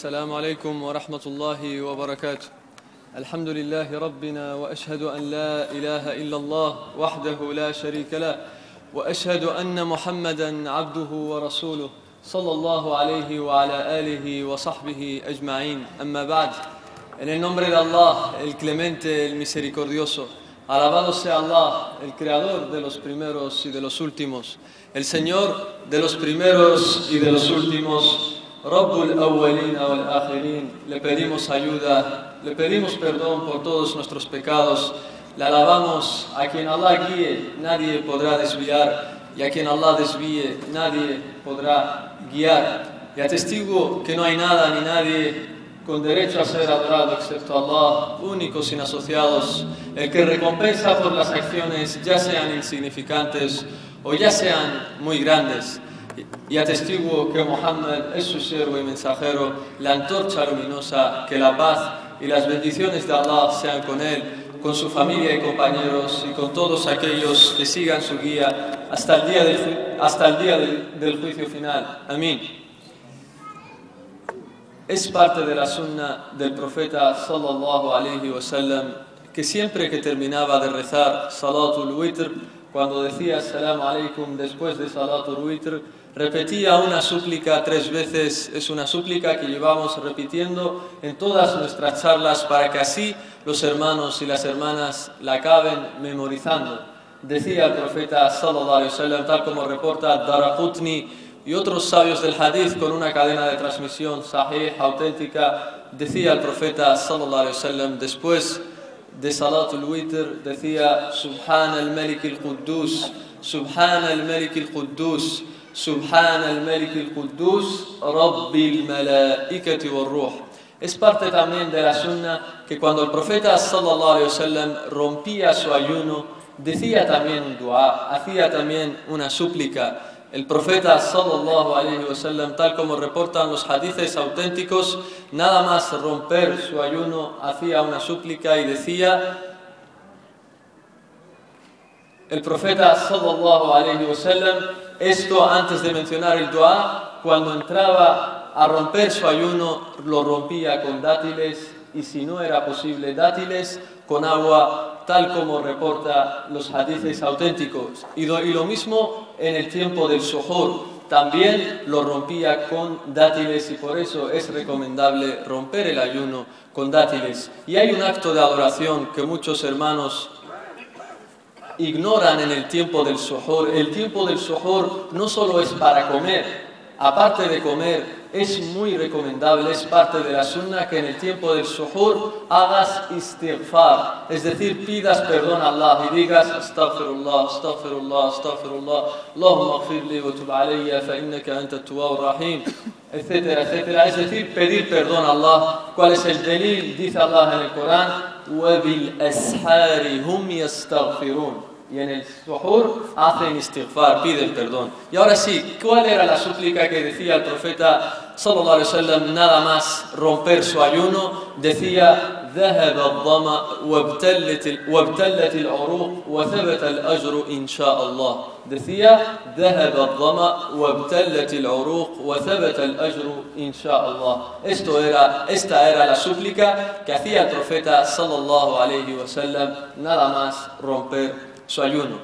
السلام عليكم ورحمة الله وبركاته. الحمد لله ربنا وأشهد أن لا إله إلا الله وحده لا شريك له وأشهد أن محمدا عبده ورسوله صلى الله عليه وعلى آله وصحبه أجمعين. أما بعد En el nombre de Allah, el clemente, el misericordioso, alabado sea Allah, el creador de los primeros y de los últimos, el Señor de los primeros y de los últimos, Rabbul Awwalin wal Akhirin, le pedimos ayuda, le pedimos perdón por todos nuestros pecados, le alabamos a quien Allah guíe, nadie podrá desviar, y a quien Allah desvíe, nadie podrá guiar. Y atestigo que no hay nada ni nadie con derecho a ser adorado excepto Allah, únicos sin asociados, el que recompensa por las acciones, ya sean insignificantes o ya sean muy grandes. Y atestiguo que Muhammad es su siervo y mensajero, la antorcha luminosa, que la paz y las bendiciones de Allah sean con él, con su familia y compañeros y con todos aquellos que sigan su guía hasta el día del, hasta el día del, del juicio final. Amén. Es parte de la sunna del profeta sallallahu alayhi wa sallam que siempre que terminaba de rezar salatul witr, cuando decía salam alaikum después de salatul witr, repetía una súplica tres veces. Es una súplica que llevamos repitiendo en todas nuestras charlas para que así los hermanos y las hermanas la acaben memorizando. Decía el profeta sallallahu alayhi wa sallam, tal como reporta Daraqutni, y otros sabios del hadith con una cadena de transmisión sahih, auténtica, decía el profeta sallallahu alaihi wasallam después de Salatul Witr, decía Subhan al-Malik al-Quddus, Subhan al-Malik al-Quddus, Subhan al-Malik al-Quddus, Rabbil malaikati wal ruh. Es parte también de la sunna que cuando el profeta sallallahu alaihi wasallam rompía su ayuno, decía también un dua, hacía también una súplica. El profeta sallallahu alaihi wasallam, tal como reportan los hadices auténticos, nada más romper su ayuno hacía una súplica y decía el profeta sallallahu alaihi wasallam esto antes de mencionar el dua cuando entraba a romper su ayuno lo rompía con dátiles y si no era posible dátiles con agua tal como reporta los hadices auténticos. Y lo, mismo en el tiempo del suhoor, también lo rompía con dátiles y por eso es recomendable romper el ayuno con dátiles. Y hay un acto de adoración que muchos hermanos ignoran en el tiempo del suhoor. El tiempo del suhoor no solo es para comer, aparte de comer, es muy recomendable, es parte de la sunna que en el tiempo del suhoor hagas istighfar, es decir, pidas perdón a Allah y digas astaghfirullah, astaghfirullah, astaghfirullah, Allahumma aghfirli wa tub alayya fa innaka anta tawwab rahim, etcétera, etcétera. Es decir, pedir perdón a Allah. ¿Cuál es el delil? Dice Allah en el Corán, وَبِالْأَسْحَارِ هُمْ يَسْتَغْفِرُونَ y en el suhoor hacen istighfar, piden perdón. Y ahora sí, ¿cuál era la súplica que decía el profeta sallallahu alaihi wasallam nada más romper su ayuno? Decía ذهب الظما وابتلت وابتلت العروق وثبت الأجر إن شاء الله decía ذهب الظما وابتلت العروق وثبت الأجر إن شاء الله esto era esta era la súplica que hacía el profeta sallallahu alaihi wasallam nada más romper su ayuno.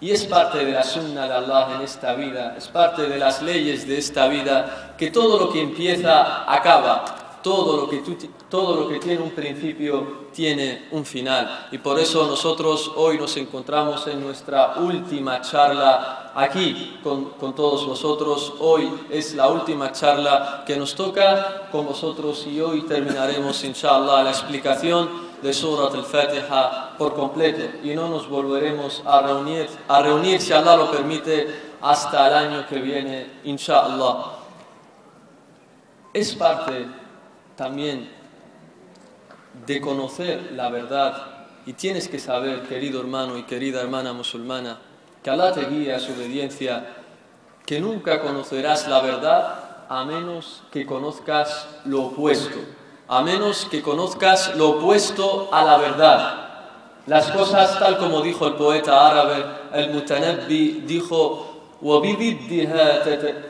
Y es parte de la sunna de Allah en esta vida, es parte de las leyes de esta vida, que todo lo que empieza acaba, todo lo que, todo lo que tiene un principio tiene un final. Y por eso nosotros hoy nos encontramos en nuestra última charla aquí con, con todos vosotros. Hoy es la última charla que nos toca con vosotros y hoy terminaremos, inshallah, la explicación de Surat al-Fatiha por completo y no nos volveremos a reunir, a reunir, si Allah lo permite, hasta el año que viene, inshallah. Es parte también de conocer la verdad y tienes que saber, querido hermano y querida hermana musulmana, que Allah te guíe a su obediencia, que nunca conocerás la verdad a menos que conozcas lo opuesto a menos que conozcas lo opuesto a la verdad. Las cosas tal como dijo el poeta árabe, el Mutanabbi, dijo,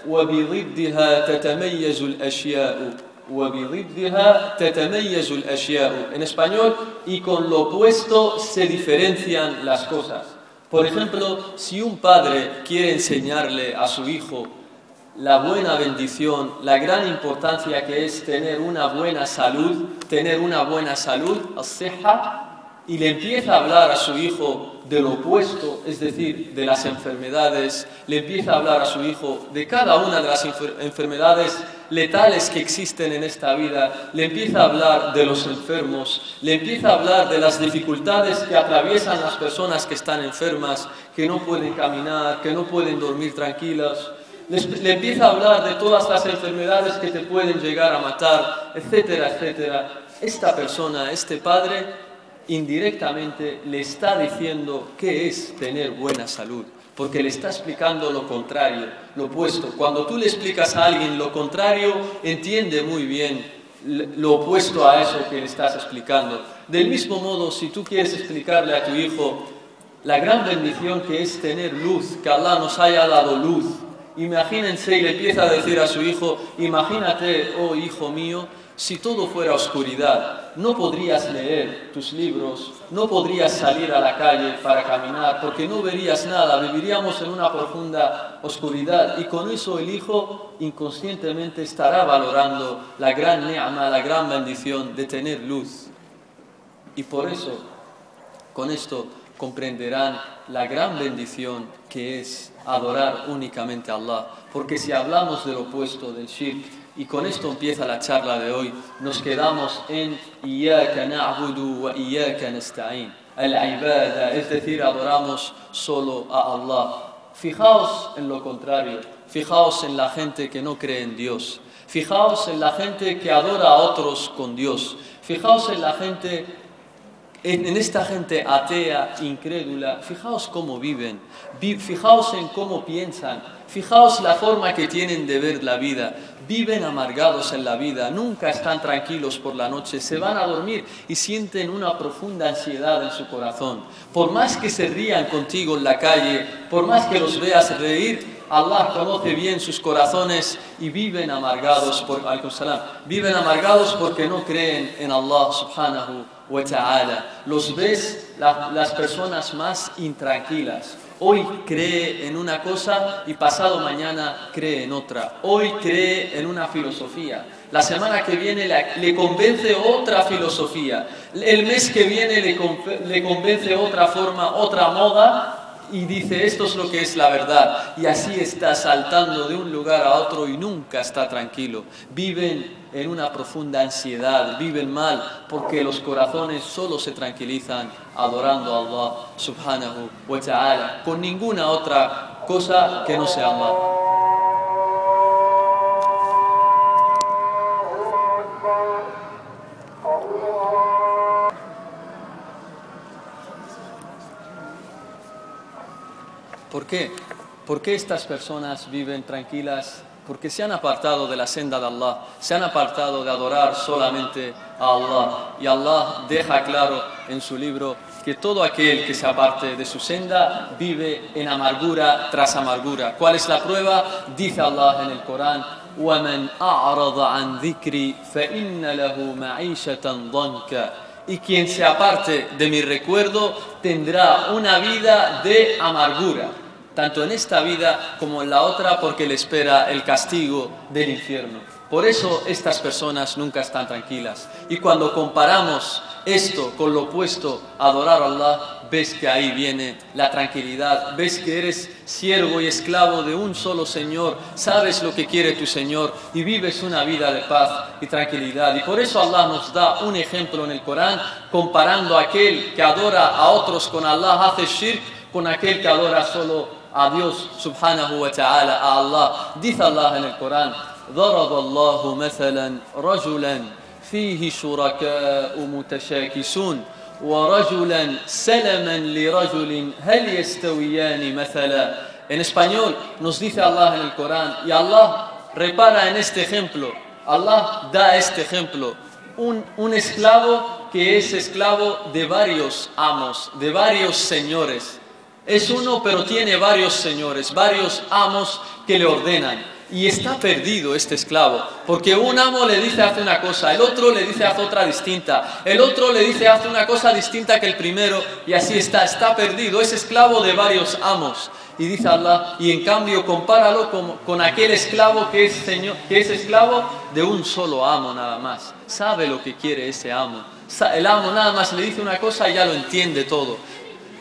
وبضدها تتميز الأشياء وبضدها تتميز الأشياء. En español, y con lo opuesto se diferencian las cosas. Por ejemplo, si un padre quiere enseñarle a su hijo la buena bendición, la gran importancia que es tener una buena salud, tener una buena salud, y le empieza a hablar a su hijo de lo opuesto, es decir, de las enfermedades, le empieza a hablar a su hijo de cada una de las enfermedades letales que existen en esta vida, le empieza a hablar de los enfermos, le empieza a hablar de las dificultades que atraviesan las personas que están enfermas, que no pueden caminar, que no pueden dormir tranquilas, le empieza a hablar de todas las enfermedades que te pueden llegar a matar, etcétera, etcétera. Esta persona, este padre, indirectamente le está diciendo qué es tener buena salud, porque le está explicando lo contrario, lo opuesto. Cuando tú le explicas a alguien lo contrario, entiende muy bien lo opuesto a eso que le estás explicando. Del mismo modo, si tú quieres explicarle a tu hijo la gran bendición que es tener luz, que Allah nos haya dado luz, imagínense y le empieza a decir a su hijo, imagínate, oh hijo mío, si todo fuera oscuridad, no podrías leer tus libros, no podrías salir a la calle para caminar, porque no verías nada, viviríamos en una profunda oscuridad. Y con eso el hijo inconscientemente estará valorando la gran ne'ama, la gran bendición de tener luz. Y por eso, con esto comprenderán la gran bendición que es adorar únicamente a Allah. Porque si hablamos del opuesto del shirk, y con esto empieza la charla de hoy. Nos quedamos en Iyaka na'budu wa Iyaka nasta'in. Al-ibada, es decir, adoramos solo a Allah. Fijaos en lo contrario. Fijaos en la gente que no cree en Dios. Fijaos en la gente que adora a otros con Dios. Fijaos en la gente en, esta gente atea, incrédula, fijaos cómo viven, fijaos en cómo piensan, fijaos la forma que tienen de ver la vida, viven amargados en la vida, nunca están tranquilos por la noche, se van a dormir y sienten una profunda ansiedad en su corazón. Por más que se rían contigo en la calle, por más que los veas reír, Allah conoce bien sus corazones y viven amargados por viven amargados porque no creen en Allah subhanahu wa ta'ala. Los ves las personas más intranquilas Hoy cree en una cosa y pasado mañana cree en otra. Hoy cree en una filosofía. La semana que viene le, convence otra filosofía. El mes que viene le, le convence otra forma, otra moda y dice esto es lo que es la verdad y así está saltando de un lugar a otro y nunca está tranquilo. Viven en una profunda ansiedad, viven mal porque los corazones solo se tranquilizan adorando a Allah subhanahu wa ta'ala con ninguna otra cosa que no sea Allah. ¿Por qué? ¿Por qué estas personas viven tranquilas? porque se han apartado de la senda de Allah, se han apartado de adorar solamente a Allah. Y Allah deja claro en su libro que todo aquel que se aparte de su senda vive en amargura tras amargura. ¿Cuál es la prueba? Dice Allah en el Corán. Y quien se aparte de mi recuerdo tendrá una vida de amargura tanto en esta vida como en la otra, porque le espera el castigo del infierno. Por eso estas personas nunca están tranquilas. Y cuando comparamos esto con lo opuesto, adorar a Allah, ves que ahí viene la tranquilidad, ves que eres siervo y esclavo de un solo Señor, sabes lo que quiere tu Señor y vives una vida de paz y tranquilidad. Y por eso Allah nos da un ejemplo en el Corán comparando a aquel que adora a otros con Allah, hace shirk, con aquel que adora solo a Dios subhanahu wa ta'ala, a Allah. Dice Allah en el Corán, ضرب الله مثلا رجلا فيه شركاء متشاكسون ورجلا سلما لرجل هل يستويان مثلا En español nos dice Allah en el Corán y Allah repara en este ejemplo. Allah da este ejemplo. Un, un esclavo que es esclavo de varios amos, de varios señores. Es uno pero tiene varios señores, varios amos que le ordenan. Y está perdido este esclavo, porque un amo le dice hace una cosa, el otro le dice hace otra distinta, el otro le dice hace una cosa distinta que el primero, y así está, está perdido, es esclavo de varios amos. Y dice Allah, y en cambio compáralo con, con aquel esclavo que es, señor, que es esclavo de un solo amo nada más. Sabe lo que quiere ese amo. El amo nada más le dice una cosa y ya lo entiende todo.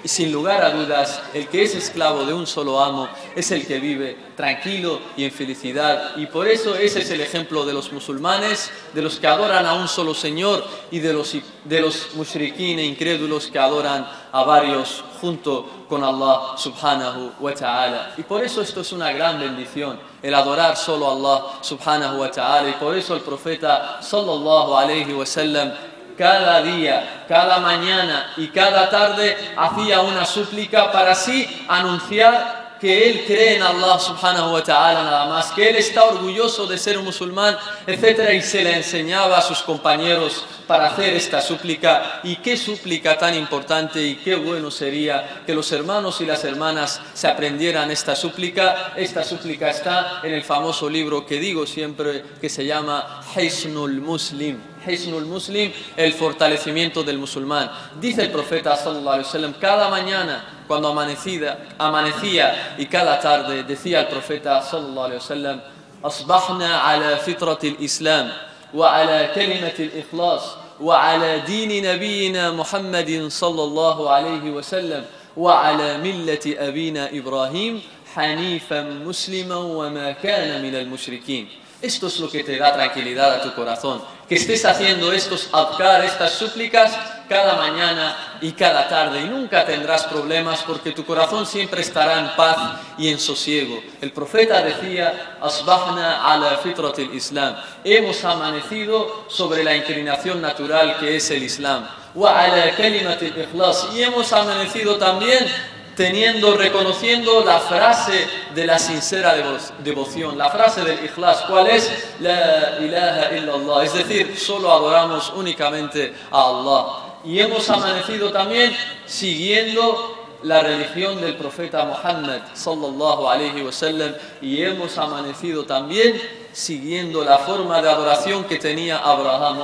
Y sin lugar a dudas, el que es esclavo de un solo amo es el que vive tranquilo y en felicidad. Y por eso ese es el ejemplo de los musulmanes, de los que adoran a un solo Señor y de los, de e incrédulos que adoran a varios junto con Allah subhanahu wa ta'ala. Y por eso esto es una gran bendición, el adorar solo a Allah subhanahu wa ta'ala. Y por eso el profeta sallallahu alayhi wa sallam cada día, cada mañana y cada tarde hacía una súplica para así anunciar que él cree en Allah subhanahu wa ta'ala nada más, que él está orgulloso de ser un musulmán, etc. Y se le enseñaba a sus compañeros para hacer esta súplica. Y qué súplica tan importante y qué bueno sería que los hermanos y las hermanas se aprendieran esta súplica. Esta súplica está en el famoso libro que digo siempre que se llama Hisnul Muslim. Hisnul Muslim, el fortalecimiento del musulmán. Dice el profeta sallallahu alaihi wasallam, cada mañana cuando amanecida, amanecía y cada tarde decía el profeta sallallahu alaihi wasallam, أصبحنا على فطرة الإسلام وعلى كلمة الإخلاص وعلى دين نبينا محمد صلى الله عليه وسلم وعلى ملة أبينا إبراهيم حنيفا مسلما وما كان من المشركين Esto es lo que te da tranquilidad a tu corazón. Que estés haciendo estos adkar, estas súplicas cada mañana y cada tarde y nunca tendrás problemas porque tu corazón siempre estará en paz y en sosiego. El profeta decía, asbahna ala fitratil islam. Hemos amanecido sobre la inclinación natural que es el islam. Wa ala. Y hemos amanecido también teniendo, reconociendo la frase de la sincera devoción, la frase del ikhlas, ¿cuál es? La ilaha illallah, es decir, solo adoramos únicamente a Allah. Y hemos amanecido también siguiendo la religión del profeta Muhammad sallallahu alaihi wasallam y hemos amanecido también siguiendo la forma de adoración que tenía Abraham,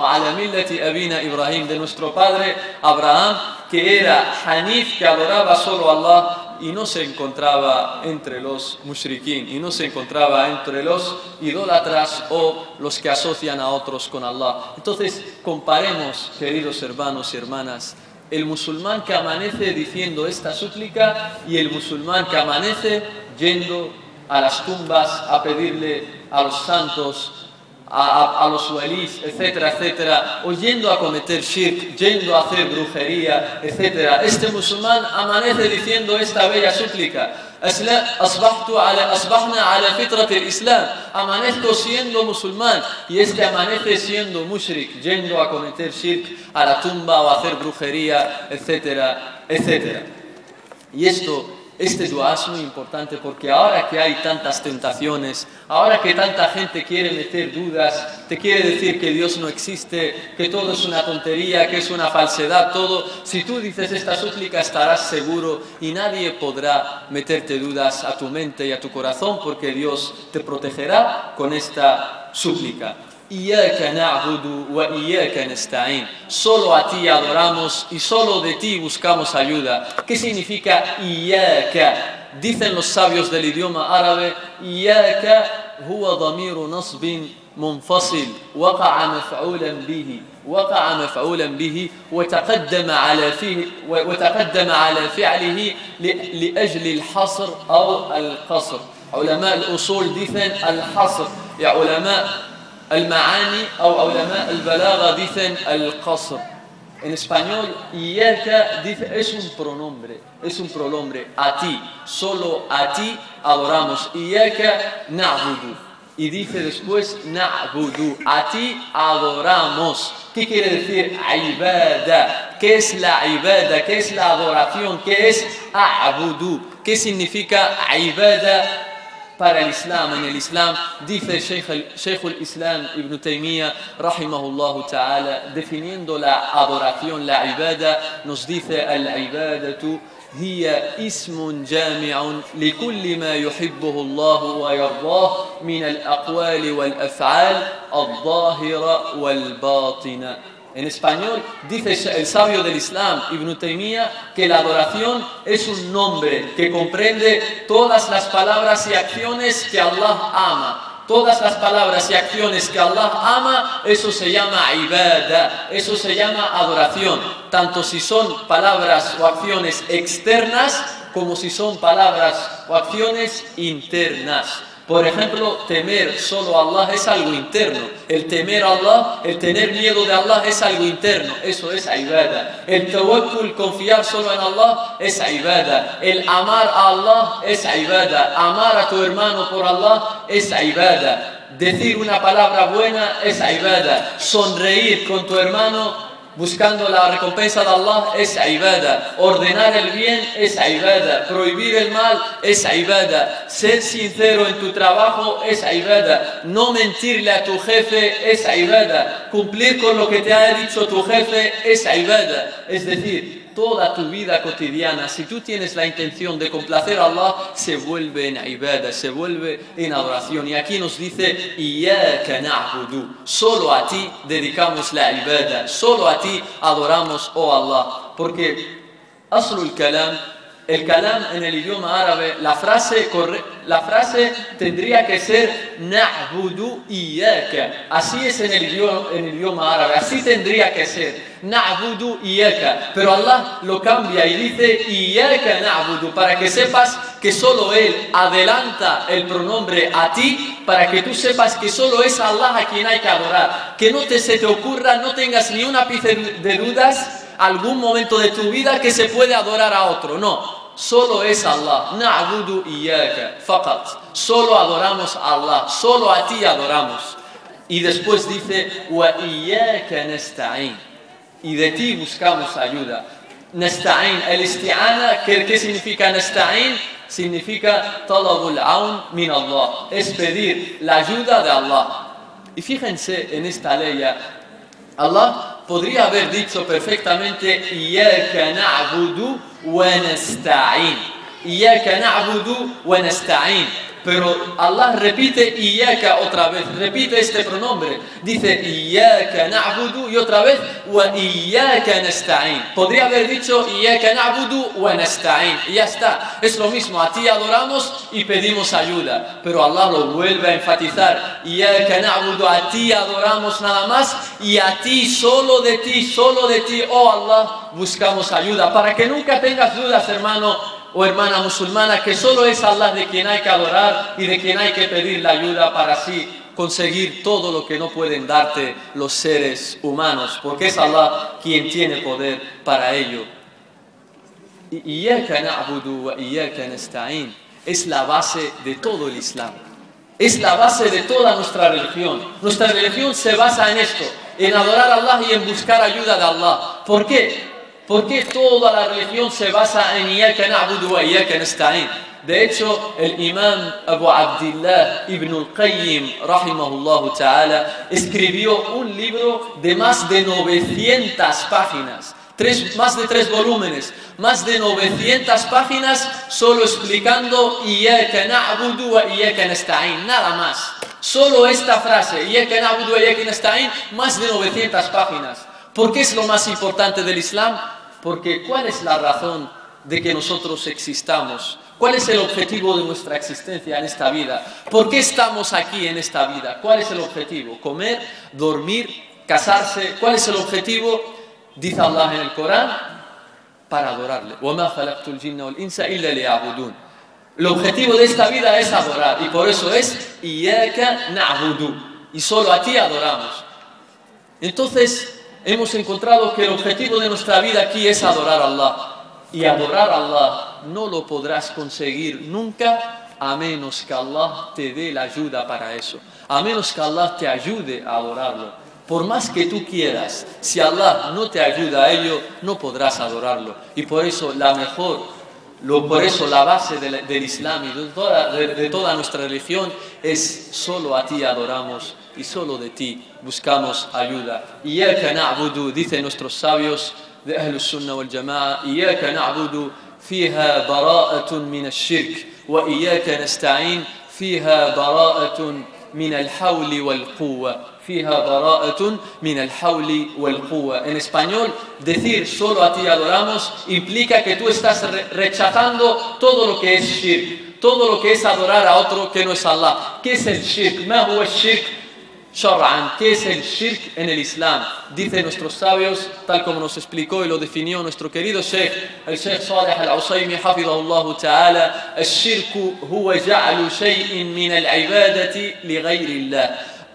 Ibrahim, de nuestro padre Abraham, que era Hanif, que adoraba solo a Allah y no se encontraba entre los mushrikin, y no se encontraba entre los idólatras o los que asocian a otros con Allah. Entonces, comparemos, queridos hermanos y hermanas, el musulmán que amanece diciendo esta súplica y el musulmán que amanece yendo a las tumbas a pedirle a los santos, a, los walís, etcétera, etcétera, o yendo a cometer shirk, yendo a hacer brujería, etcétera. Este musulmán amanece diciendo esta bella súplica. amanezco siendo musulmán y este amanece siendo mushrik yendo a cometer shirk a la tumba o a hacer brujería etcétera etcétera y esto este dua es muy importante porque ahora que hay tantas tentaciones, ahora que tanta gente quiere meter dudas, te quiere decir que Dios no existe, que todo es una tontería, que es una falsedad, todo, si tú dices esta súplica estarás seguro y nadie podrá meterte dudas a tu mente y a tu corazón porque Dios te protegerá con esta súplica. إياك نعبد وإياك نستعين. Solo a ti adoramos y solo de ti buscamos ayuda. ¿qué significa إياك? dicen los sabios del idioma árabe إياك هو ضمير نصب منفصل. وقع مفعولا به وقع مفعولا به وتقدم على فيه وتقدم على فعله لأجل الحصر أو القصر. علماء الأصول dicen الحصر. يا علماء المعاني أو علماء البلاغة dicen القصر En español, Iyaka dice, es un pronombre, es un pronombre, a ti, solo a ti adoramos. Iyaka na'budu. Y dice después, na'budu, a ti adoramos. ¿Qué quiere decir ibada? ¿Qué es la ibada? ¿Qué es la adoración? ¿Qué es a'budu? ¿Qué significa ibada? Para el Islam. En el Islam dice Sheikh al-Islam Ibn Taymiyyah, rahimahullah ta'ala, definiendo la adoración, la ibada, nos dice al-ibadatu هي اسم جامع لكل ما يحبه الله ويرضاه من الأقوال والأفعال الظاهرة والباطنة En español dice el sabio del Islam, Ibn Taymiyyah, que la adoración es un nombre que comprende todas las palabras y acciones que Allah ama. Todas las palabras y acciones que Allah ama, eso se llama ibadah, eso se llama adoración, tanto si son palabras o acciones externas como si son palabras o acciones internas. Por ejemplo, temer solo a Allah es algo interno. El temer a Allah, el tener miedo de Allah es algo interno. Eso es ibadah. El tawakkul, confiar solo en Allah, es ibadah. El amar a Allah es ibadah. Amar a tu hermano por Allah es ibadah. Decir una palabra buena es ibadah. Sonreír con tu hermano buscando la recompensa de Allah es ibada. Ordenar el bien es ibada. Prohibir el mal es ibada. Ser sincero en tu trabajo es ibada. No mentirle a tu jefe es ibada. Cumplir con lo que te ha dicho tu jefe es ibada. Es decir, toda tu vida cotidiana, si tú tienes la intención de complacer a Allah, se vuelve en ibadah, se vuelve en adoración. Y aquí nos dice, solo a ti dedicamos la ibadah, solo a ti adoramos, oh Allah. Porque aslul kalam el kalam en el idioma árabe, la frase, la frase tendría que ser na'budu iyaka. Así es en el, idioma, árabe, así tendría que ser. Na'budu iyaka. Pero Allah lo cambia y dice iyaka na'budu para que sepas que solo Él adelanta el pronombre a ti para que tú sepas que solo es Allah a quien hay que adorar. Que no te, se te ocurra, no tengas ni una ápice de dudas algún momento de tu vida que se puede adorar a otro. No, solo es Allah. Na'budu iyaka, faqat. Solo adoramos a Allah, solo a ti adoramos. Y después dice, wa nasta'in. Y de ti buscamos ayuda. Nasta'in, el isti'ana, ¿qué, ¿qué significa nasta'in? Significa talabul aun min Allah. Es pedir la ayuda de Allah. Y fíjense en esta ley, Allah podría haber dicho perfectamente Iyaka na'budu wa nasta'in. Iyaka na'budu wa nasta'in. Pero Allah repite Iyaka otra vez, repite este pronombre. Dice Iyaka na'budu y otra vez wa Iyaka nasta'in. Podría haber dicho Iyaka na'budu wa nasta'in. Y ya está. Es lo mismo, a ti adoramos y pedimos ayuda. Pero Allah lo vuelve a enfatizar. Iyaka na'budu, a ti adoramos nada más y a ti, solo de ti, solo de ti, oh Allah, buscamos ayuda. Para que nunca tengas dudas, hermano, o hermana musulmana que solo es Allah de quien hay que adorar y de quien hay que pedir la ayuda para así conseguir todo lo que no pueden darte los seres humanos, porque es Allah quien tiene poder para ello. Es la base de todo el Islam. Es la base de toda nuestra religión. Nuestra religión se basa en esto, en adorar a Allah y en buscar ayuda de Allah. ¿Por qué? ¿Por qué toda la religión se basa en? De hecho, el imam Abu Abdullah ibn al-Qayyim, rahimahullah ta'ala, escribió un libro de más de 900 páginas, tres, más de tres volúmenes, más de 900 páginas solo explicando nada más. Solo esta frase, más de 900 páginas. ¿Por qué es lo más importante del Islam? Porque ¿cuál es la razón de que nosotros existamos? ¿Cuál es el objetivo de nuestra existencia en esta vida? ¿Por qué estamos aquí en esta vida? ¿Cuál es el objetivo? ¿Comer? ¿Dormir? ¿Casarse? ¿Cuál es el objetivo? Dice Allah en el Corán, para adorarle. El objetivo de esta vida es adorar y por eso es y solo a ti adoramos. Entonces, hemos encontrado que el objetivo de nuestra vida aquí es adorar a Allah. Y adorar a Allah no lo podrás conseguir nunca a menos que Allah te dé la ayuda para eso. A menos que Allah te ayude a adorarlo. Por más que tú quieras, si Allah no te ayuda a ello, no podrás adorarlo. Y por eso la mejor, lo, por eso la base del, Islam y de toda, de toda nuestra religión es solo a ti adoramos y solo de ti buscamos ayuda. Iyaka na'budu, dicen nuestros sabios de Ahlus Sunnah wal Jama'a, Iyaka na'budu fiha bara'atun min al-shirk wa iyaka nasta'in fiha bara'atun min al-hawli wal-quwwa. En español, decir solo a ti adoramos implica que tú estás rechazando todo lo que es shirk, todo lo que es adorar a otro que no es Allah. ¿Qué es el shirk? ما هو الشرك Shar'an, ¿qué es el shirk en el Islam? Dicen nuestros sabios, tal como nos explicó y lo definió nuestro querido Sheikh, el Sheikh Saleh al-Usaymi, حفظه تعالى, الشرك هو جعل شيء من العبادة لغير الله.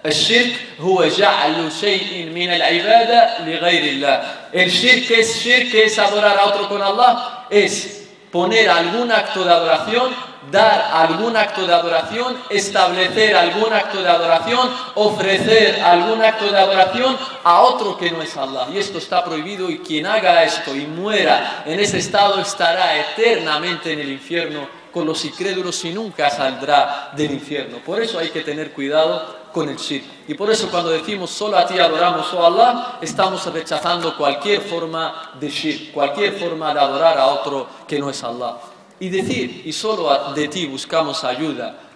الشرك هو جعل شيء من العبادة لغير الله. El shirk es shirk, es adorar a otro con Allah, es poner algún acto de adoración, dar algún acto de adoración, establecer algún acto de adoración, ofrecer algún acto de adoración a otro que no es Allah. Y esto está prohibido y quien haga esto y muera en ese estado estará eternamente en el infierno con los incrédulos y nunca saldrá del infierno. Por eso hay que tener cuidado con el shirk. Y por eso cuando decimos solo a ti adoramos, oh Allah, estamos rechazando cualquier forma de shirk, cualquier forma de adorar a otro que no es Allah. Y decir, y solo de ti buscamos ayuda,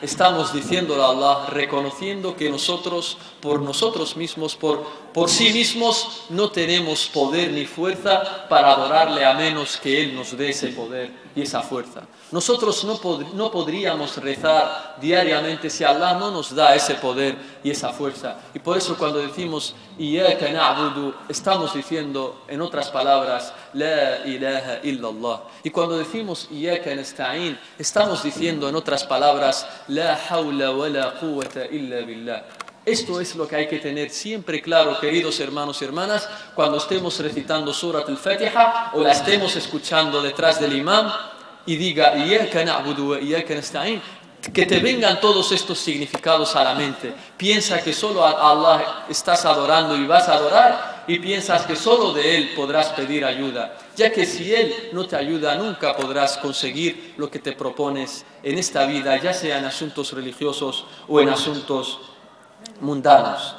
estamos diciéndole a Allah, reconociendo que nosotros, por nosotros mismos, por, por sí mismos, no tenemos poder ni fuerza para adorarle a menos que Él nos dé ese poder y esa fuerza. Nosotros no, pod- no podríamos rezar diariamente si Allah no nos da ese poder y esa fuerza. Y por eso cuando decimos estamos diciendo, en otras palabras, La ilaha illallah. Y cuando decimos estamos diciendo, en otras palabras, La hawla wa la quwwata illa billah. Esto es lo que hay que tener siempre claro, queridos hermanos y hermanas, cuando estemos recitando Surat al-Fatiha o la estemos escuchando detrás del imam y diga, que te vengan todos estos significados a la mente. Piensa que solo a Allah estás adorando y vas a adorar y piensas que solo de Él podrás pedir ayuda, ya que si Él no te ayuda nunca podrás conseguir lo que te propones en esta vida, ya sea en asuntos religiosos o en asuntos mundanos.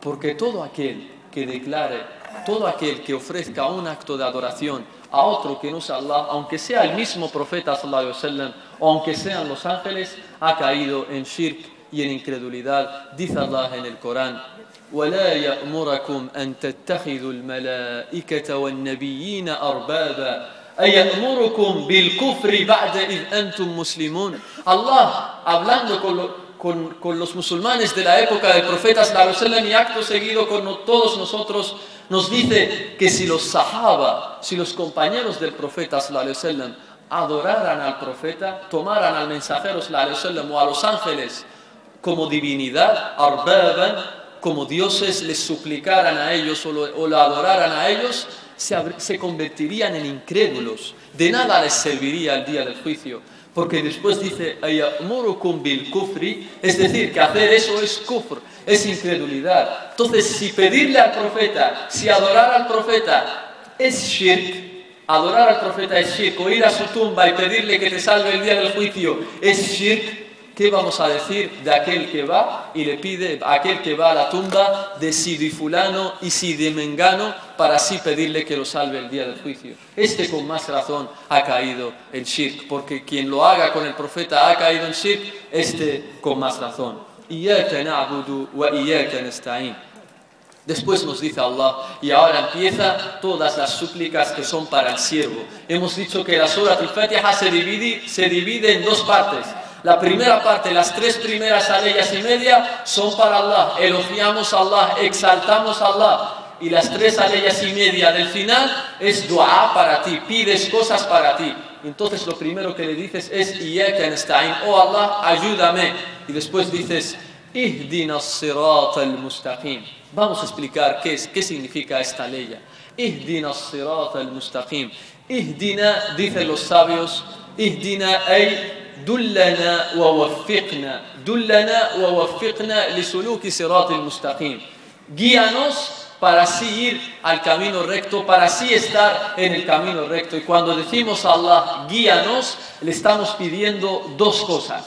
Porque todo aquel que declare, todo aquel que ofrezca un acto de adoración a otro que no sea Allah, aunque sea el mismo profeta sallallahu o aunque sean los ángeles, ha caído en shirk y en incredulidad. Dice Allah en el Corán, ولا يأمركم أن تتخذوا الملائكة والنبيين أربابا أيأمركم بالكفر بعد إذ أنتم مسلمون Allah hablando con, lo- con, con los musulmanes de la época del profeta sallallahu alaihi wasallam y acto seguido con no- todos nosotros nos dice que si los sahaba, si los compañeros del profeta sallallahu alaihi wasallam adoraran al profeta, tomaran al mensajero sallallahu alaihi wasallam o a los ángeles como divinidad, arbaban, como dioses les suplicaran a ellos o lo adoraran a ellos, se, convertirían en incrédulos. De nada les serviría el día del juicio. Porque después dice, "Ayamurukum bil kufri", es decir, que hacer eso es kufr, es incredulidad. Entonces, si pedirle al profeta, si adorar al profeta es shirk, adorar al profeta es shirk, o ir a su tumba y pedirle que te salve el día del juicio es shirk, ¿Qué vamos a decir de aquel que va y le pide a aquel que va a la tumba de si de fulano y si de mengano para así pedirle que lo salve el día del juicio? Este con más razón ha caído en shirk, porque quien lo haga con el profeta ha caído en shirk, este con más razón. Después nos dice Allah, y ahora empieza todas las súplicas que son para el siervo. Hemos dicho que la Surat al-Fatiha se divide, se divide en dos partes. La primera parte, las tres primeras aleyas y media, son para Allah. Elogiamos a Allah, exaltamos a Allah. Y las tres aleyas y media del final es dua para ti, pides cosas para ti. Entonces lo primero que le dices es, oh Allah, ayúdame. Y después dices, al-mustaqim. Vamos a explicar qué, es, qué significa esta ley. Ihdina al-mustaqim. Ihdina, dicen los sabios, Ihdina ay دلنا ووفقنا دلنا ووفقنا لسلوك صراط المستقيم guíanos para así ir al camino recto, para así estar en el camino recto. Y cuando decimos a Allah, guíanos, le estamos pidiendo dos cosas.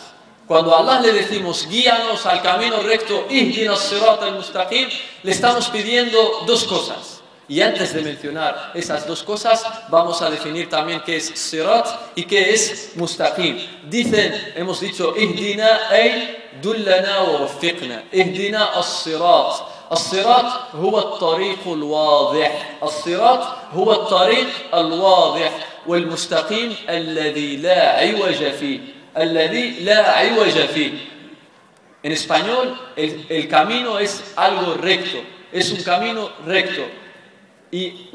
Cuando a Allah le decimos, guíanos al camino recto, ihdinas sirat al-mustaqim, le estamos pidiendo dos cosas. Y antes de mencionar esas dos cosas, vamos a definir también qué es sirat y qué es mustaqim. Dicen, hemos dicho, ihdina ay dullana wa waffiqna. Ihdina as-sirat. الصراط هو الطريق الواضح الصراط هو الطريق الواضح والمستقيم الذي لا عوج فيه الذي لا عوج فيه En español, el, el camino es algo recto, es un camino recto. Y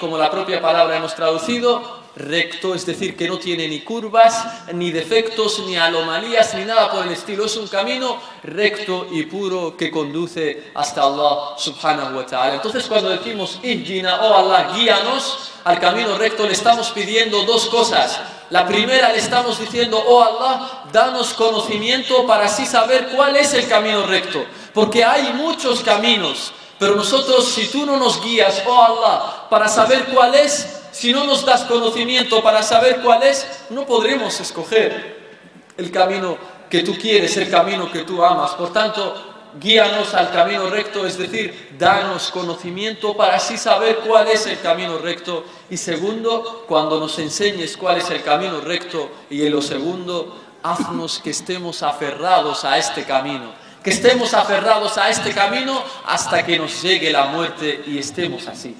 como la propia palabra hemos traducido, recto, es decir, que no tiene ni curvas, ni defectos, ni anomalías, ni nada por el estilo. Es un camino recto y puro que conduce hasta Allah subhanahu wa ta'ala. Entonces cuando decimos, Ihdina, oh Allah, guíanos al camino recto, le estamos pidiendo dos cosas. La primera le estamos diciendo, oh Allah, danos conocimiento para así saber cuál es el camino recto. Porque hay muchos caminos, pero nosotros si tú no nos guías, oh Allah, para saber cuál es, si no nos das conocimiento para saber cuál es, no podremos escoger el camino que tú quieres, el camino que tú amas. Por tanto, guíanos al camino recto, es decir, danos conocimiento para así saber cuál es el camino recto. Y segundo, cuando nos enseñes cuál es el camino recto, y en lo segundo, haznos que estemos aferrados a este camino, que estemos aferrados a este camino hasta que nos llegue la muerte y estemos así.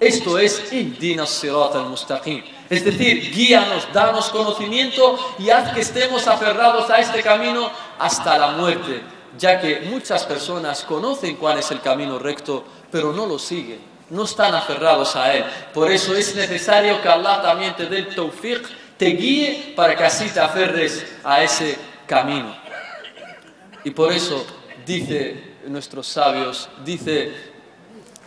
Esto es Sirat al-Mustaqim. Es decir, guíanos, danos conocimiento y haz que estemos aferrados a este camino hasta la muerte, ya que muchas personas conocen cuál es el camino recto, pero no lo siguen, no están aferrados a él. Por eso es necesario que Allah también te dé el tawfiq, te guíe para que así te aferres a ese camino. Y por eso dice nuestros sabios, dice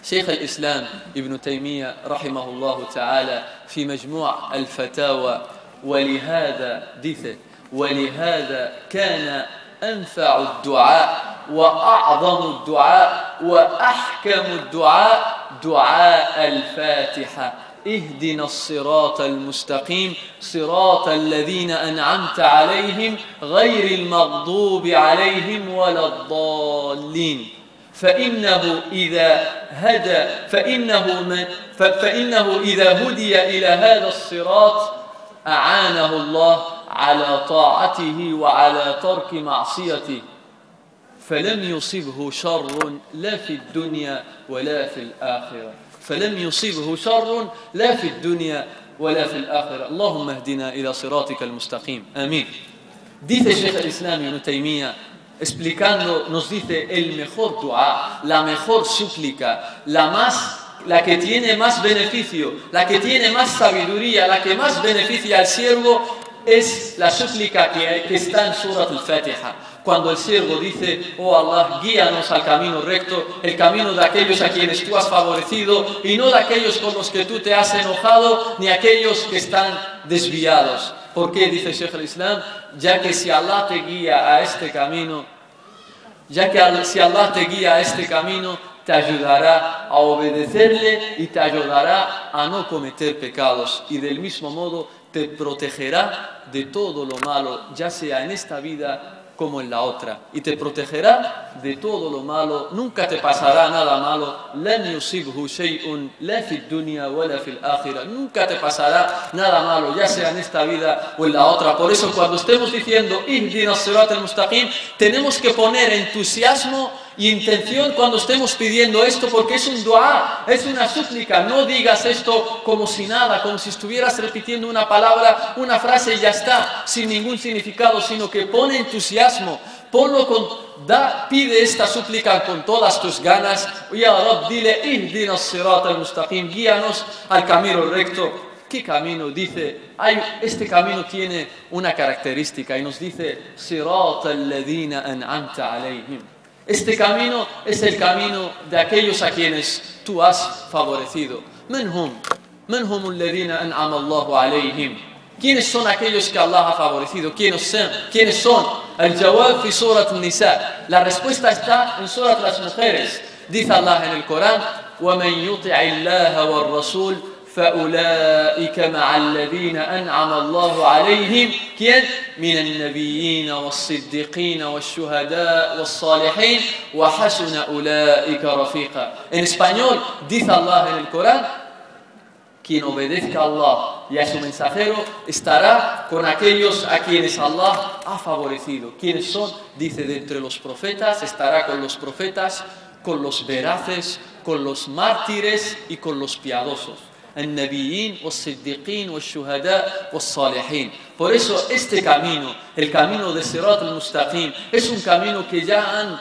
شيخ الإسلام ابن تيمية رحمه الله تعالى في مجموع الفتاوى ولهذا ديثه ولهذا كان أنفع الدعاء وأعظم الدعاء وأحكم الدعاء دعاء الفاتحة اهدنا الصراط المستقيم صراط الذين أنعمت عليهم غير المغضوب عليهم ولا الضالين. فإنه إذا هدى فإنه, من فإنه إذا هدي إلى هذا الصراط أعانه الله على طاعته وعلى ترك معصيته. فلم يصبه شر لا في الدنيا ولا في الآخرة. فلم يصبه شر لا في الدنيا ولا في الآخرة اللهم اهدنا إلى صراطك المستقيم آمين Dice Sheikh al-Islam Ibn Taymiyyah explicando, nos dice el mejor dua, la mejor súplica, la más la que tiene más beneficio, la que tiene más sabiduría, la que más beneficia al siervo es la súplica que, que está en Surat al-Fatiha. Cuando el siervo dice, oh Allah, guíanos al camino recto, el camino de aquellos a quienes tú has favorecido y no de aquellos con los que tú te has enojado, ni aquellos que están desviados. ¿Por qué? Dice Sheikh al-Islam, ya que si Allah te guía a este camino, ya que si Allah te guía a este camino, te ayudará a obedecerle y te ayudará a no cometer pecados. Y del mismo modo te protegerá de todo lo malo, ya sea en esta vida como en la otra y te protegerá de todo lo malo. Nunca te pasará nada malo. Nunca te pasará nada malo ya sea en esta vida o en la otra. Por eso cuando estemos diciendo tenemos que poner entusiasmo y intención cuando estemos pidiendo esto porque es un dua, es una súplica. No digas esto como si nada, como si estuvieras repitiendo una palabra, una frase y ya está, sin ningún significado, sino que pone entusiasmo, ponlo con, da, pide esta súplica con todas tus ganas. Ya Rab, dile, guíanos al camino recto. ¿Qué camino? Dice, hay, este camino tiene una característica y nos dice, sirat al-ladina an'amta alayhim. Este camino es el camino de aquellos a quienes tú has favorecido. ¿Quiénes son aquellos que Allah ha favorecido? ¿Quiénes son? ¿Quiénes son? El jawab fi surat nisa La respuesta está en surat las mujeres. Dice Allah en el Corán, وَمَنْ يُطِعِ اللَّهَ وَالرَّسُولِ فأولئك مع الذين أنعم الله عليهم ¿quién? من النبيين والصديقين والشهداء والصالحين وحسن أولئك رفيقا En español dice Allah en el Corán quien obedezca a Allah y a su mensajero estará con aquellos a quienes Allah ha favorecido. ¿Quiénes son? Dice de entre los profetas, estará con los profetas, con los veraces, con los mártires y con los piadosos. النبيين والصديقين والشهداء والصالحين por eso este camino el camino de Sirat al-Mustaqim es un camino que ya han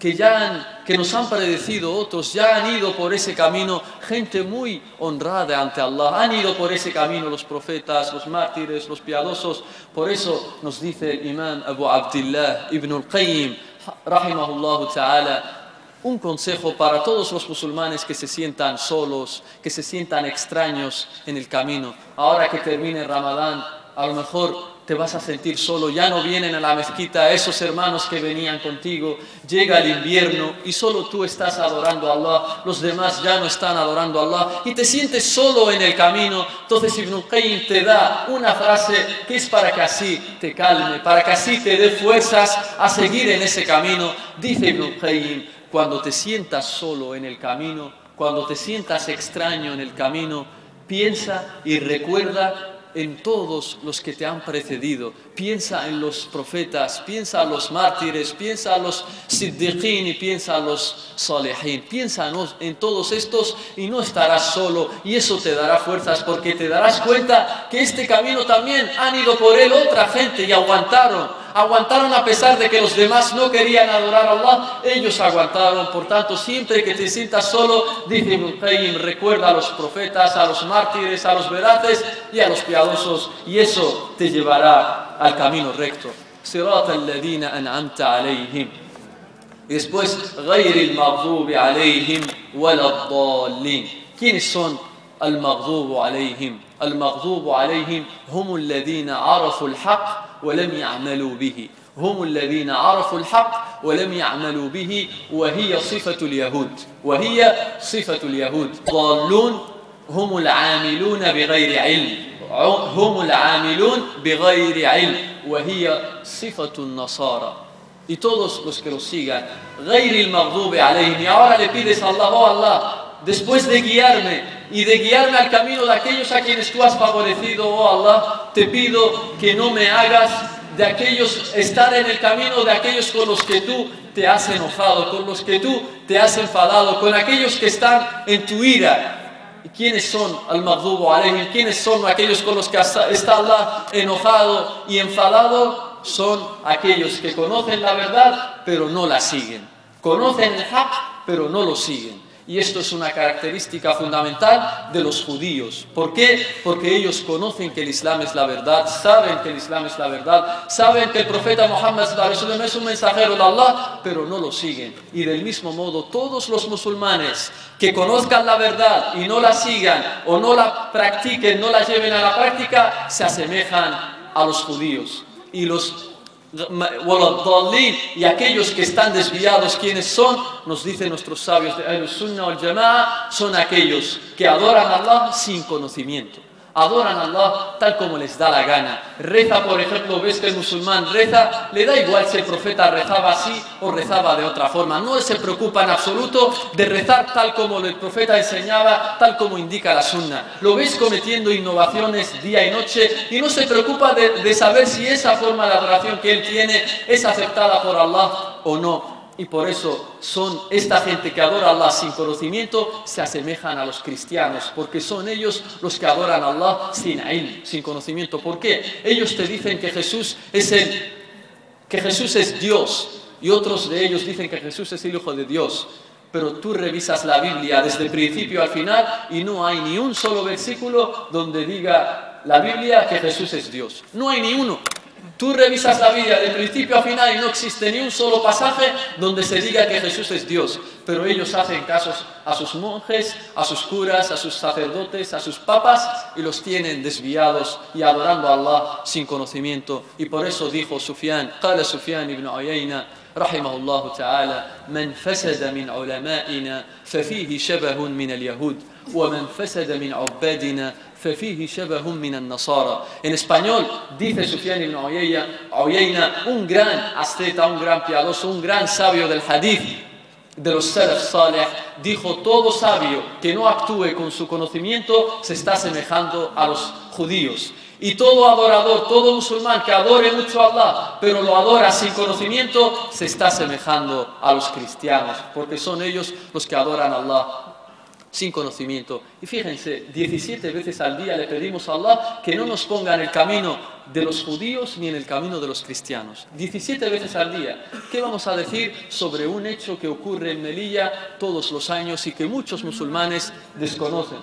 que ya han, que nos han predecido otros, ya han ido por ese camino gente muy honrada ante Allah, han ido por ese camino los profetas, los mártires, los piadosos. Por eso nos dice el imam Abu Abdullah ibn al-Qayyim, rahimahullah ta'ala, un consejo para todos los musulmanes que se sientan solos, que se sientan extraños en el camino. Ahora que termine Ramadán, a lo mejor te vas a sentir solo, ya no vienen a la mezquita esos hermanos que venían contigo, llega el invierno y solo tú estás adorando a Allah, los demás ya no están adorando a Allah y te sientes solo en el camino. Entonces Ibn Qayyim te da una frase que es para que así te calme, para que así te dé fuerzas a seguir en ese camino. Dice Ibn Qayyim, cuando te sientas solo en el camino, cuando te sientas extraño en el camino, piensa y recuerda en todos los que te han precedido. Piensa en los profetas, piensa en los mártires, piensa en los siddiqin y piensa en los salihin. Piensa en todos estos y no estarás solo. Y eso te dará fuerzas porque te darás cuenta que este camino también han ido por él otra gente y aguantaron. Aguantaron a pesar de que los demás no querían adorar a Allah, ellos aguantaron. Por tanto, siempre que te sientas solo, dice Ibn recuerda a los profetas, a los mártires, a los veraces y a los piadosos, y eso te llevará al camino recto. صراط الذين أنعمت عليهم. Después غير المغضوب عليهم ولا الضالين. ¿quiénes son المغضوب عليهم؟ المغضوب عليهم هم الذين عرفوا الحق ولم يعملوا به. هم الذين عرفوا الحق ولم يعملوا به وهي صفة اليهود. وهي صفة اليهود. ضالون هم العاملون بغير علم. هم العاملون بغير علم وهي صفة النصارى y todos los que lo sigan غير المغضوب عليهم y ahora le pides a Allah oh Allah después de guiarme y de guiarme al camino de aquellos a quienes tú has favorecido, oh Allah, te pido que no me hagas de aquellos, estar en el camino de aquellos con los que tú te has enojado, con los que tú te has enfadado, con aquellos que están en tu ira. ¿Y quiénes son al-Maghdubu alayhim? ¿Quiénes son aquellos con los que está Allah enojado y enfadado? Son aquellos que conocen la verdad, pero no la siguen. Conocen el haq, pero no lo siguen. Y esto es una característica fundamental de los judíos. ¿Por qué? Porque ellos conocen que el Islam es la verdad, saben que el Islam es la verdad, saben que el profeta Muhammad es un mensajero de Allah, pero no lo siguen. Y del mismo modo, todos los musulmanes que conozcan la verdad y no la sigan o no la practiquen, no la lleven a la práctica, se asemejan a los judíos. Y los y aquellos que están desviados, ¿quiénes son? Nos dicen nuestros sabios de Al-Sunnah al-Jama'a, son aquellos que adoran a Allah sin conocimiento adoran a Allah tal como les da la gana. Reza, por ejemplo, ves que el musulmán reza, le da igual si el profeta rezaba así o rezaba de otra forma. No se preocupa en absoluto de rezar tal como el profeta enseñaba, tal como indica la sunna. Lo ves cometiendo innovaciones día y noche y no se preocupa de, de saber si esa forma de adoración que él tiene es aceptada por Allah o no. Y por eso son esta gente que adora a Allah sin conocimiento, se asemejan a los cristianos, porque son ellos los que adoran a Allah sin sin conocimiento. ¿Por qué? Ellos te dicen que Jesús es el, que Jesús es Dios, y otros de ellos dicen que Jesús es el Hijo de Dios. Pero tú revisas la Biblia desde el principio al final y no hay ni un solo versículo donde diga la Biblia que Jesús es Dios. No hay ni uno. Tú revisas la Biblia de principio a final y no existe ni un solo pasaje donde se diga que Jesús es Dios. Pero ellos hacen casos a sus monjes, a sus curas, a sus sacerdotes, a sus papas y los tienen desviados y adorando a Allah sin conocimiento. Y por eso dijo Sufyan, قال سفيان ibn عيينة رحمه الله تعالى من فسد من علمائنا ففيه شبه من اليهود ومن فسد من عبادنا ففيه شبه من النصارى. En español dice Sufyan ibn Uyayna, un gran asceta, un gran piadoso, un gran sabio del hadith de los Salaf Saleh, dijo, todo sabio que no actúe con su conocimiento se está asemejando a los judíos. Y todo adorador, todo musulmán que adore mucho a Allah, pero lo adora sin conocimiento, se está asemejando a los cristianos, porque son ellos los que adoran a Allah sin conocimiento. Y fíjense, 17 veces al día le pedimos a Allah que no nos ponga en el camino de los judíos ni en el camino de los cristianos. 17 veces al día. ¿Qué vamos a decir sobre un hecho que ocurre en Melilla todos los años y que muchos musulmanes desconocen?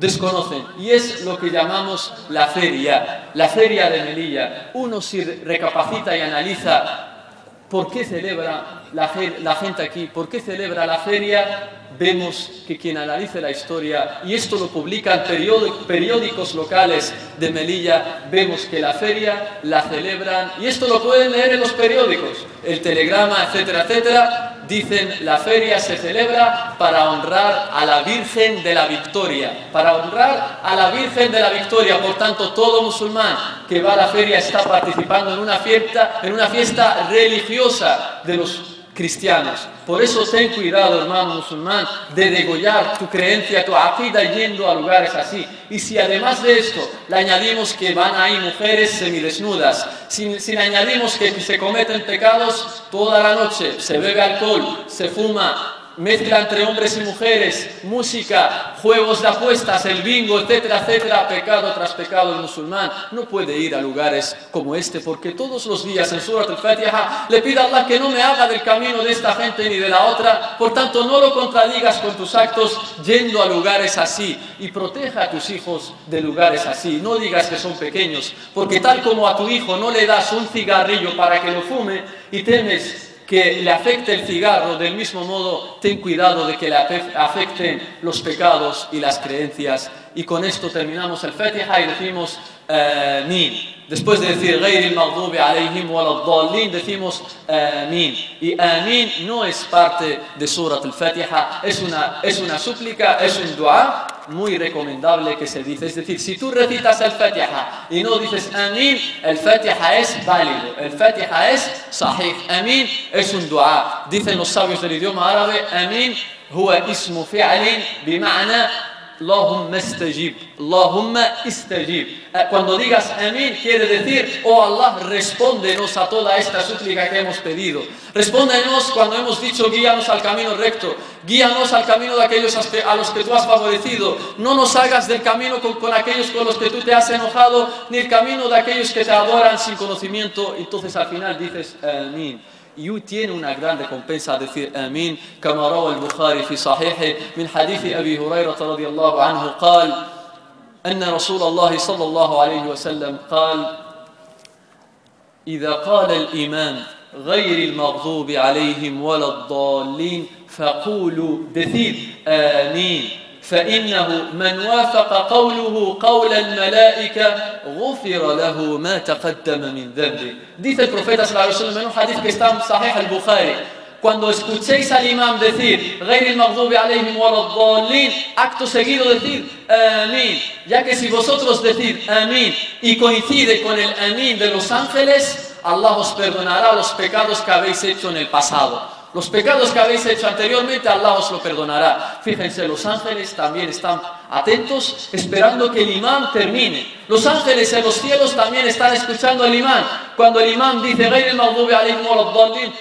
Desconocen. Y es lo que llamamos la feria, la feria de Melilla. Uno si recapacita y analiza por qué celebra la, la gente aquí, por qué celebra la feria, vemos que quien analice la historia, y esto lo publican periódicos locales de Melilla, vemos que la feria la celebran, y esto lo pueden leer en los periódicos, el telegrama, etcétera, etcétera, dicen la feria se celebra para honrar a la Virgen de la Victoria, para honrar a la Virgen de la Victoria, por tanto todo musulmán que va a la feria está participando en una fiesta, en una fiesta religiosa de los cristianos. Por eso ten cuidado, hermano musulmán, de degollar tu creencia, tu akida yendo a lugares así. Y si además de esto le añadimos que van ahí mujeres semidesnudas, si, si le añadimos que se cometen pecados toda la noche, se bebe alcohol, se fuma, mezcla entre hombres y mujeres, música, juegos de apuestas, el bingo, etcétera, etcétera, pecado tras pecado, el musulmán no puede ir a lugares como este porque todos los días en Surat al-Fatiha le pide a Allah que no me haga del camino de esta gente ni de la otra, por tanto no lo contradigas con tus actos yendo a lugares así y proteja a tus hijos de lugares así, no digas que son pequeños, porque tal como a tu hijo no le das un cigarrillo para que lo fume y temes que le afecte el cigarro, del mismo modo ten cuidado de que le afecten los pecados y las creencias. Y con esto terminamos el Fatiha y decimos eh, Amin. Después de decir Ghairil Maghdubi alayhim waladdallin, decimos eh, Amin. Y eh, Amin no es parte de Surat al-Fatiha, es una, es una súplica, es un dua muy recomendable que se dice. Es decir, si tú recitas el Fatiha y no dices Amin, el Fatiha es válido, el Fatiha es sahih. Amin es un dua. Dicen los sabios del idioma árabe, Amin هو اسم فعل بمعنى Allahumma istajib. Allahumma istajib. Eh, cuando digas amén, quiere decir, oh Allah, respóndenos a toda esta súplica que hemos pedido. Respóndenos cuando hemos dicho, guíanos al camino recto. Guíanos al camino de aquellos a los que tú has favorecido. No nos hagas del camino con, con aquellos con los que tú te has enojado, ni el camino de aquellos que te adoran sin conocimiento. Entonces al final dices, amén. Tiene una gran recompensa decir آمين. كما روى البخاري في صحيحه من حديث أبي هريرة رضي الله عنه قال أن رسول الله صلى الله عليه وسلم قال إذا قال الامام غير المغضوب عليهم ولا الضالين فقولوا decid آمين. فإنه من وافق قوله قول الملائكة غفر له ما تقدم من ذنبه el profeta صلى الله عليه وسلم que está en Sahih al-Bukhari cuando escuchéis al imam decir غير المغضوب عليهم ولا الضالين acto seguido decir amén ya que si vosotros decid amén y coincide con el amén de los ángeles Allah os perdonará los pecados que habéis hecho en el pasado Los pecados que habéis hecho anteriormente, Allah os lo perdonará. Fíjense, los ángeles también están atentos, esperando que el imán termine. Los ángeles en los cielos también están escuchando al imán. Cuando el imán dice,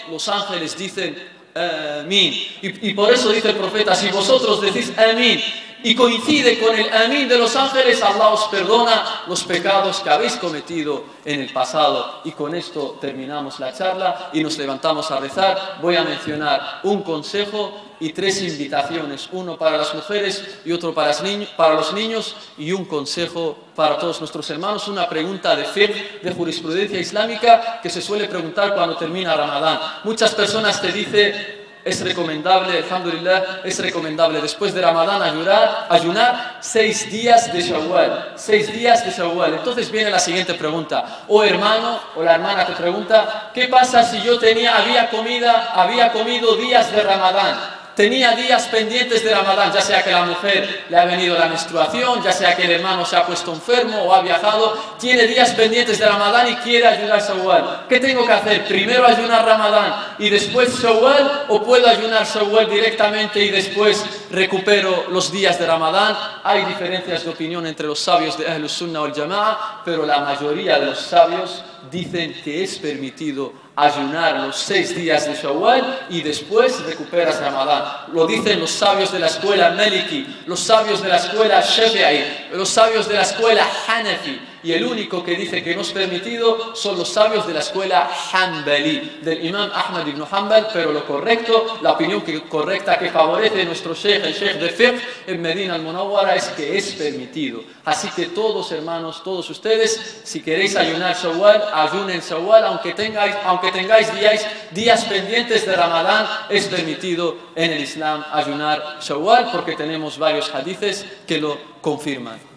los ángeles dicen, Amén. Y, por eso dice el profeta, si vosotros decís Amén y coincide con el amén de los ángeles, Allah os perdona los pecados que habéis cometido en el pasado. Y con esto terminamos la charla y nos levantamos a rezar. Voy a mencionar un consejo y tres invitaciones, uno para las mujeres y otro para los niños y un consejo para todos nuestros hermanos, una pregunta de fe, de jurisprudencia islámica que se suele preguntar cuando termina Ramadán. Muchas personas te dicen es recomendable, alhamdulillah, es recomendable después de Ramadán ayunar, ayunar seis días de Shawwal, seis días de Shawwal. Entonces viene la siguiente pregunta, o hermano o la hermana te pregunta, ¿qué pasa si yo tenía, había comida, había comido días de Ramadán? Tenía días pendientes de Ramadán, ya sea que la mujer le ha venido la menstruación, ya sea que el hermano se ha puesto enfermo o ha viajado, tiene días pendientes de Ramadán y quiere ayudar a Shawwal. ¿Qué tengo que hacer? ¿Primero ayunar Ramadán y después Shawwal o puedo ayunar Shawwal directamente y después recupero los días de Ramadán? Hay diferencias de opinión entre los sabios de Ahlus Sunnah o el Jama'a, pero la mayoría de los sabios dicen que es permitido ayunar los seis días de Shawwal y después recuperas Ramadán. Lo dicen los sabios de la escuela Maliki, los sabios de la escuela Shafi'i, los sabios de la escuela Hanafi. Y el único que dice que no es permitido son los sabios de la escuela Hanbali, del imam Ahmad ibn Hanbal, pero lo correcto, la opinión que, correcta que favorece nuestro sheikh, el sheikh de fiqh en Medina al-Munawwara, es que es permitido. Así que todos hermanos, todos ustedes, si queréis ayunar Shawwal, ayunen Shawwal, aunque tengáis, aunque tengáis días, días pendientes de Ramadán, es permitido en el Islam ayunar Shawwal, porque tenemos varios hadices que lo confirman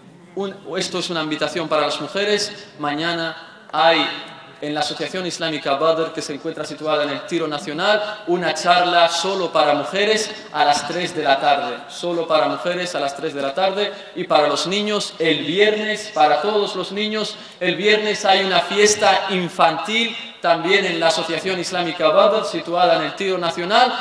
esto es una invitación para las mujeres. Mañana hay en la Asociación Islámica Badr, que se encuentra situada en el Tiro Nacional, una charla solo para mujeres a las 3 de la tarde. Solo para mujeres a las 3 de la tarde. Y para los niños, el viernes, para todos los niños, el viernes hay una fiesta infantil también en la Asociación Islámica Badr, situada en el Tiro Nacional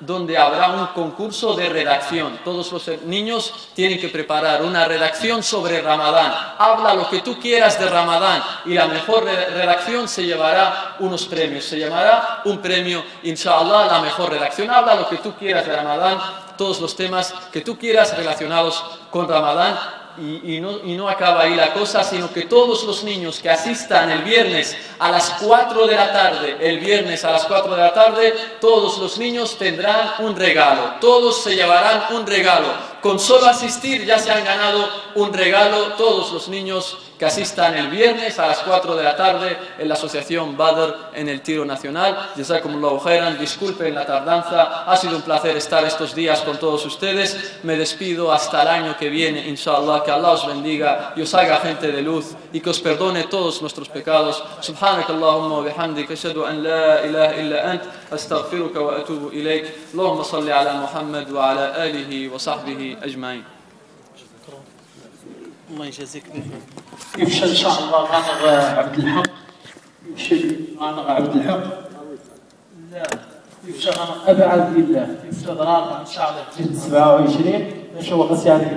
donde habrá un concurso de redacción. Todos los niños tienen que preparar una redacción sobre Ramadán. Habla lo que tú quieras de Ramadán y la mejor redacción se llevará unos premios. Se llamará un premio, inshallah, la mejor redacción. Habla lo que tú quieras de Ramadán, todos los temas que tú quieras relacionados con Ramadán y, no, acaba ahí la cosa, sino que todos los niños que asistan el viernes a las 4 de la tarde, el viernes a las 4 de la tarde, todos los niños tendrán un regalo, todos se llevarán un regalo. Con solo asistir ya se han ganado un regalo todos los niños que asistan el viernes a las 4 de la tarde en la Asociación Badr en el Tiro Nacional. Jazakumullahu khairan, disculpen la tardanza, ha sido un placer estar estos días con todos ustedes. Me despido hasta el año que viene, inshallah, que Allah os bendiga y os haga gente de luz y que os perdone todos nuestros pecados. Subhanakallahumma wa bihamdik, ashhadu an la ilaha illa ant, astaghfiruka wa atubu ilayk. Allahumma salli ala Muhammad wa ala alihi wa sahbihi ajma'in. الله يجازيك يفشل إن شاء الله غانغ عبد الحق. يفشل غانغ عبد الحق. لا يفشل غانغ أبعد لله. يفشل غانغ إن شاء الله. 27 نشوف قصيده